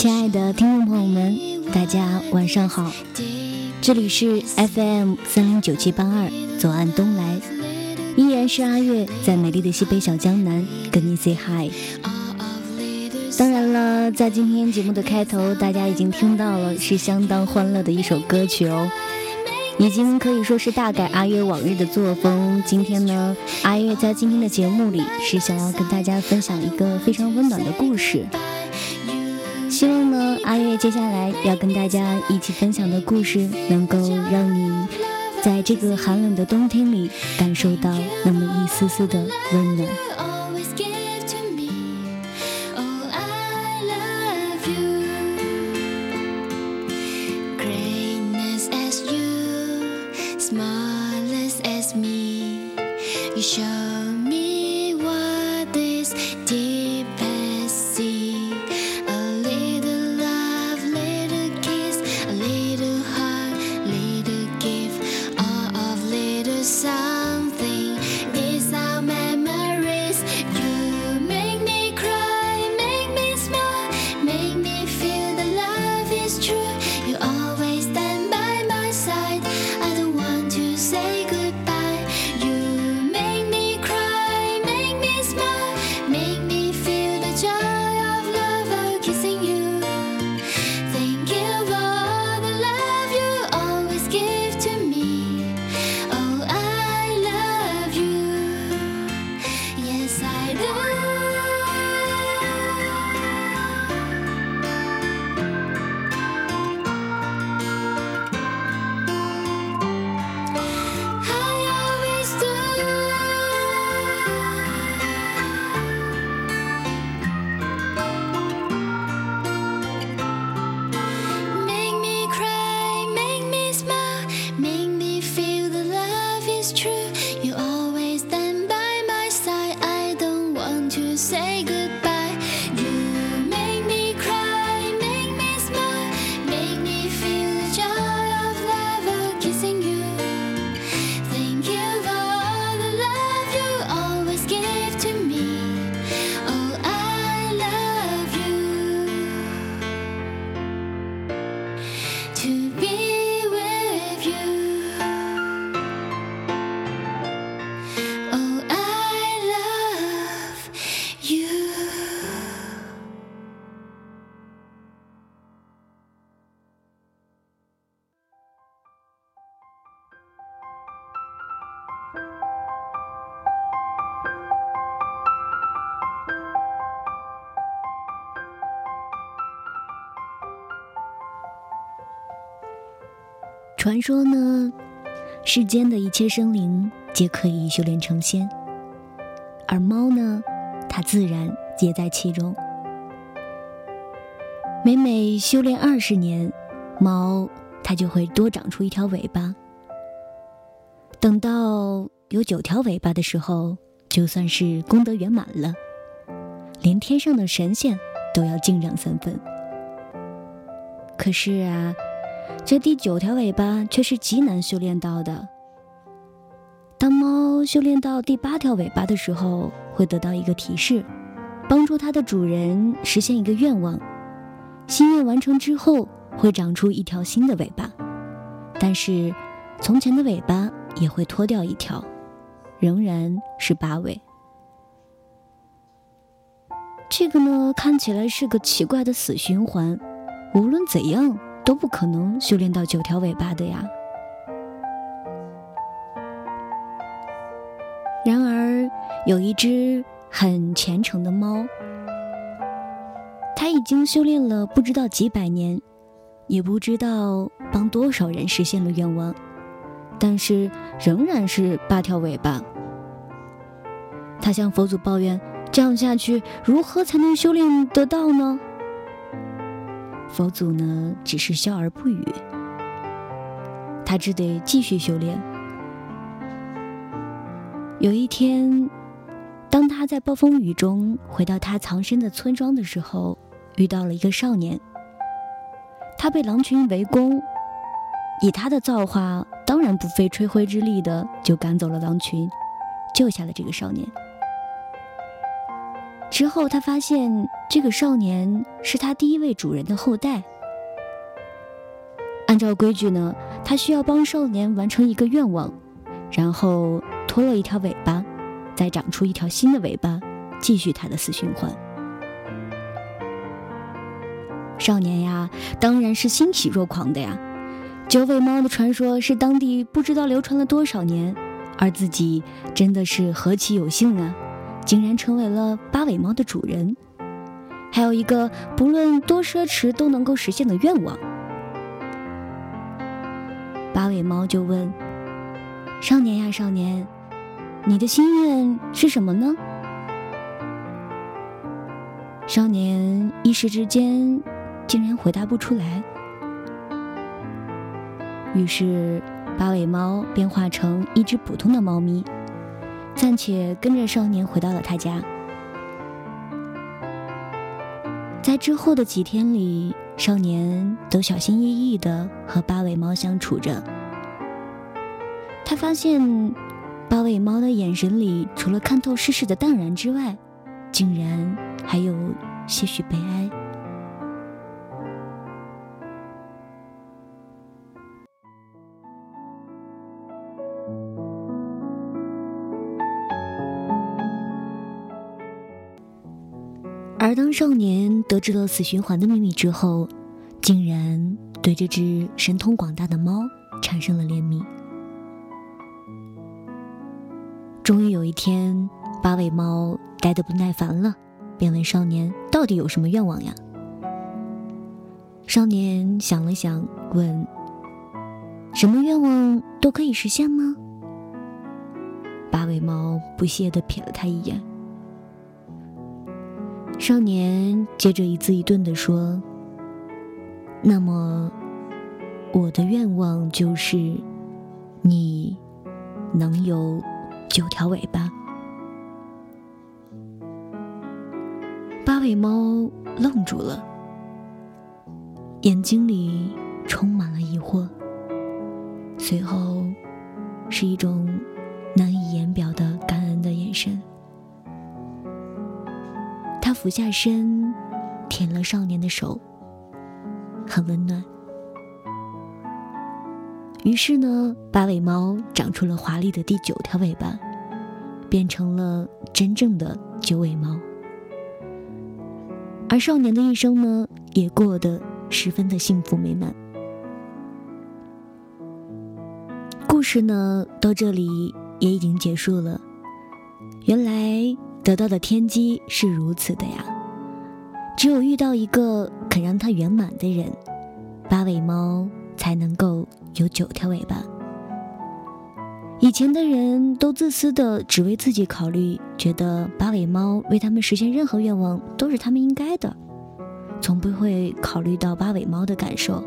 亲爱的听众朋友们，大家晚上好，这里是 FM 三零九七八二，左岸东来，依然是阿月在美丽的西北小江南跟你 say hi。当然了，在今天节目的开头，大家已经听到了，是相当欢乐的一首歌曲哦。已经可以说是大改阿月往日的作风。今天呢，阿月在今天的节目里是想要跟大家分享一个非常温暖的故事。希望呢，阿月接下来要跟大家一起分享的故事，能够让你在这个寒冷的冬天里感受到那么一丝丝的温暖。true. 传说呢，世间的一切生灵皆可以修炼成仙，而猫呢，它自然也在其中。每每修炼二十年，猫它就会多长出一条尾巴。等到有九条尾巴的时候，就算是功德圆满了，连天上的神仙都要敬仰三分。可是啊。这第九条尾巴却是极难修炼到的。当猫修炼到第八条尾巴的时候，会得到一个提示，帮助它的主人实现一个愿望。心愿完成之后，会长出一条新的尾巴，但是从前的尾巴也会脱掉一条，仍然是八尾。这个呢，看起来是个奇怪的死循环，无论怎样。都不可能修炼到九条尾巴的呀。然而，有一只很虔诚的猫，它已经修炼了不知道几百年，也不知道帮多少人实现了愿望，但是仍然是八条尾巴。他向佛祖抱怨：“这样下去，如何才能修炼得到呢？”佛祖呢，只是笑而不语。他只得继续修炼。有一天，当他在暴风雨中回到他藏身的村庄的时候，遇到了一个少年。他被狼群围攻，以他的造化，当然不费吹灰之力的就赶走了狼群，救下了这个少年。之后，他发现这个少年是他第一位主人的后代。按照规矩呢，他需要帮少年完成一个愿望，然后脱落一条尾巴，再长出一条新的尾巴，继续他的死循环。少年呀，当然是欣喜若狂的呀。九尾猫的传说是当地不知道流传了多少年，而自己真的是何其有幸啊！竟然成为了八尾猫的主人，还有一个不论多奢侈都能够实现的愿望。八尾猫就问：“少年呀，少年，你的心愿是什么呢？”少年一时之间竟然回答不出来，于是八尾猫变化成一只普通的猫咪。暂且跟着少年回到了他家。在之后的几天里，少年都小心翼翼地和八尾猫相处着。他发现，八尾猫的眼神里除了看透世事的淡然之外，竟然还有些许悲哀。而当少年得知了死循环的秘密之后，竟然对这只神通广大的猫产生了怜悯。终于有一天，八尾猫待得不耐烦了，便问少年：“到底有什么愿望呀？”少年想了想，问：“什么愿望都可以实现吗？”八尾猫不屑地瞥了他一眼。少年接着一字一顿地说：“那么，我的愿望就是，你能有九条尾巴。”八尾猫愣住了，眼睛里充满了疑惑，随后是一种难以言表的感恩的俯下身，舔了少年的手，很温暖。于是呢，八尾猫长出了华丽的第九条尾巴，变成了真正的九尾猫。而少年的一生呢，也过得十分的幸福美满。故事呢，到这里也已经结束了。原来。得到的天机是如此的呀，只有遇到一个肯让它圆满的人，八尾猫才能够有九条尾巴。以前的人都自私的只为自己考虑，觉得八尾猫为他们实现任何愿望都是他们应该的，从不会考虑到八尾猫的感受。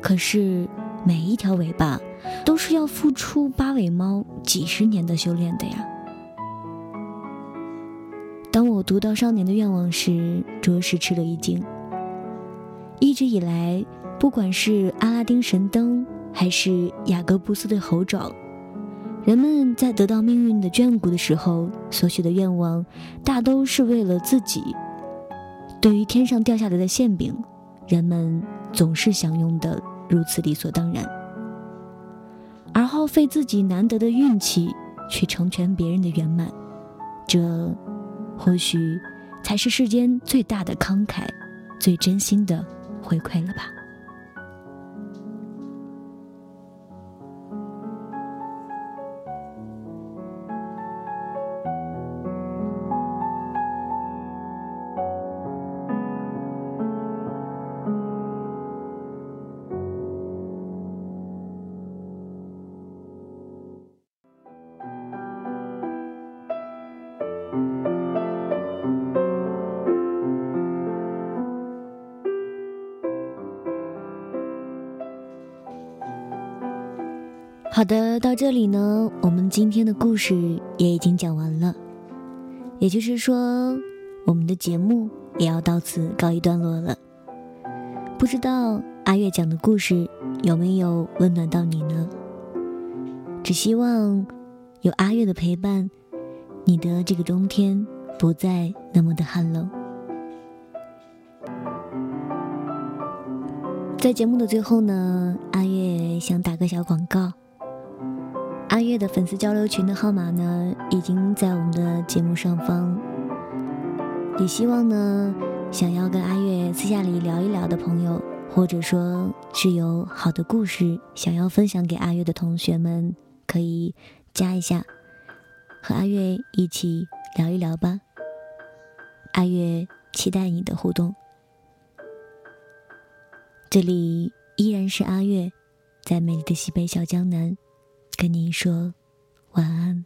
可是每一条尾巴都是要付出八尾猫几十年的修炼的呀。当我读到少年的愿望时，着实吃了一惊。一直以来，不管是阿拉丁神灯，还是雅各布斯的猴爪，人们在得到命运的眷顾的时候，所许的愿望，大都是为了自己。对于天上掉下来的馅饼，人们总是享用的如此理所当然，而耗费自己难得的运气去成全别人的圆满，这。或许，才是世间最大的慷慨，最真心的回馈了吧。好的，到这里呢，我们今天的故事也已经讲完了，也就是说，我们的节目也要到此告一段落了。不知道阿月讲的故事有没有温暖到你呢？只希望有阿月的陪伴，你的这个冬天不再那么的寒冷。在节目的最后呢，阿月想打个小广告。的粉丝交流群的号码呢，已经在我们的节目上方。也希望呢，想要跟阿月私下里聊一聊的朋友，或者说是有好的故事想要分享给阿月的同学们，可以加一下，和阿月一起聊一聊吧。阿月期待你的互动。这里依然是阿月，在美丽的西北小江南，跟您说晚安。